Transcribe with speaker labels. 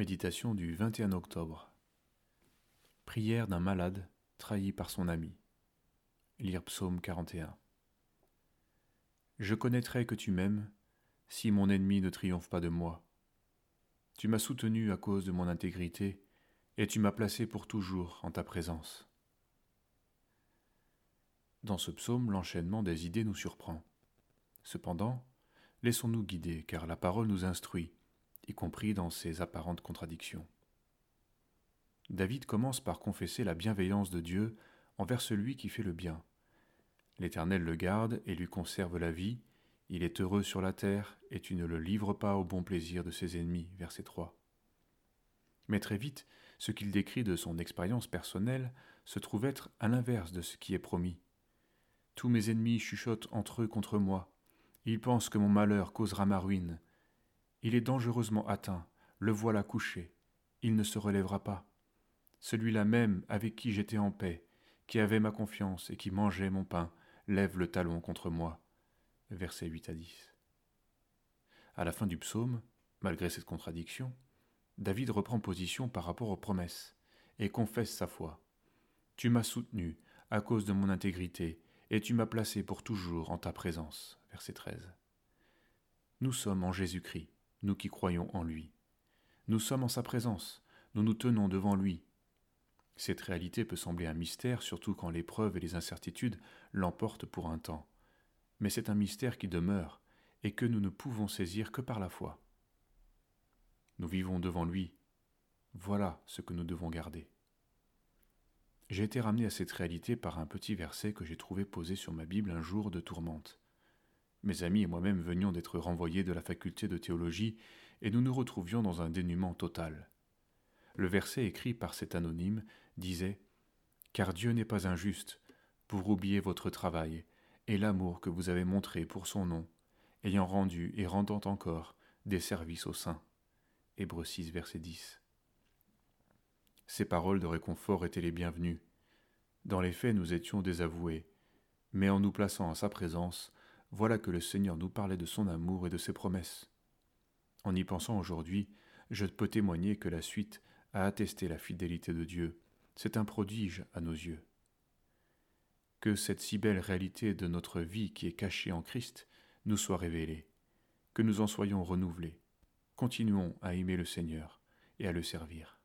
Speaker 1: Méditation du 21 octobre. Prière d'un malade trahi par son ami. Lire psaume 41. Je connaîtrai que tu m'aimes si mon ennemi ne triomphe pas de moi. Tu m'as soutenu à cause de mon intégrité et tu m'as placé pour toujours en ta présence. Dans ce psaume, l'enchaînement des idées nous surprend. Cependant, laissons-nous guider, car la parole nous instruit y compris dans ses apparentes contradictions. David commence par confesser la bienveillance de Dieu envers celui qui fait le bien. L'Éternel le garde et lui conserve la vie, il est heureux sur la terre, et tu ne le livres pas au bon plaisir de ses ennemis. Verset 3. Mais très vite, ce qu'il décrit de son expérience personnelle se trouve être à l'inverse de ce qui est promis. Tous mes ennemis chuchotent entre eux contre moi. Ils pensent que mon malheur causera ma ruine. Il est dangereusement atteint, le voilà couché, il ne se relèvera pas. Celui-là même avec qui j'étais en paix, qui avait ma confiance et qui mangeait mon pain, lève le talon contre moi. Versets 8 à 10. À la fin du psaume, malgré cette contradiction, David reprend position par rapport aux promesses et confesse sa foi. Tu m'as soutenu à cause de mon intégrité et tu m'as placé pour toujours en ta présence. Verset 13. Nous sommes en Jésus-Christ nous qui croyons en lui. Nous sommes en sa présence, nous nous tenons devant lui. Cette réalité peut sembler un mystère, surtout quand l'épreuve et les incertitudes l'emportent pour un temps. Mais c'est un mystère qui demeure et que nous ne pouvons saisir que par la foi. Nous vivons devant lui. Voilà ce que nous devons garder. J'ai été ramené à cette réalité par un petit verset que j'ai trouvé posé sur ma Bible un jour de tourmente. Mes amis et moi-même venions d'être renvoyés de la faculté de théologie et nous nous retrouvions dans un dénuement total. Le verset écrit par cet anonyme disait Car Dieu n'est pas injuste pour oublier votre travail et l'amour que vous avez montré pour son nom, ayant rendu et rendant encore des services aux saints. Hébreux 6, verset 10. Ces paroles de réconfort étaient les bienvenues. Dans les faits, nous étions désavoués, mais en nous plaçant en sa présence, voilà que le Seigneur nous parlait de son amour et de ses promesses. En y pensant aujourd'hui, je peux témoigner que la suite a attesté la fidélité de Dieu. C'est un prodige à nos yeux. Que cette si belle réalité de notre vie qui est cachée en Christ nous soit révélée, que nous en soyons renouvelés. Continuons à aimer le Seigneur et à le servir.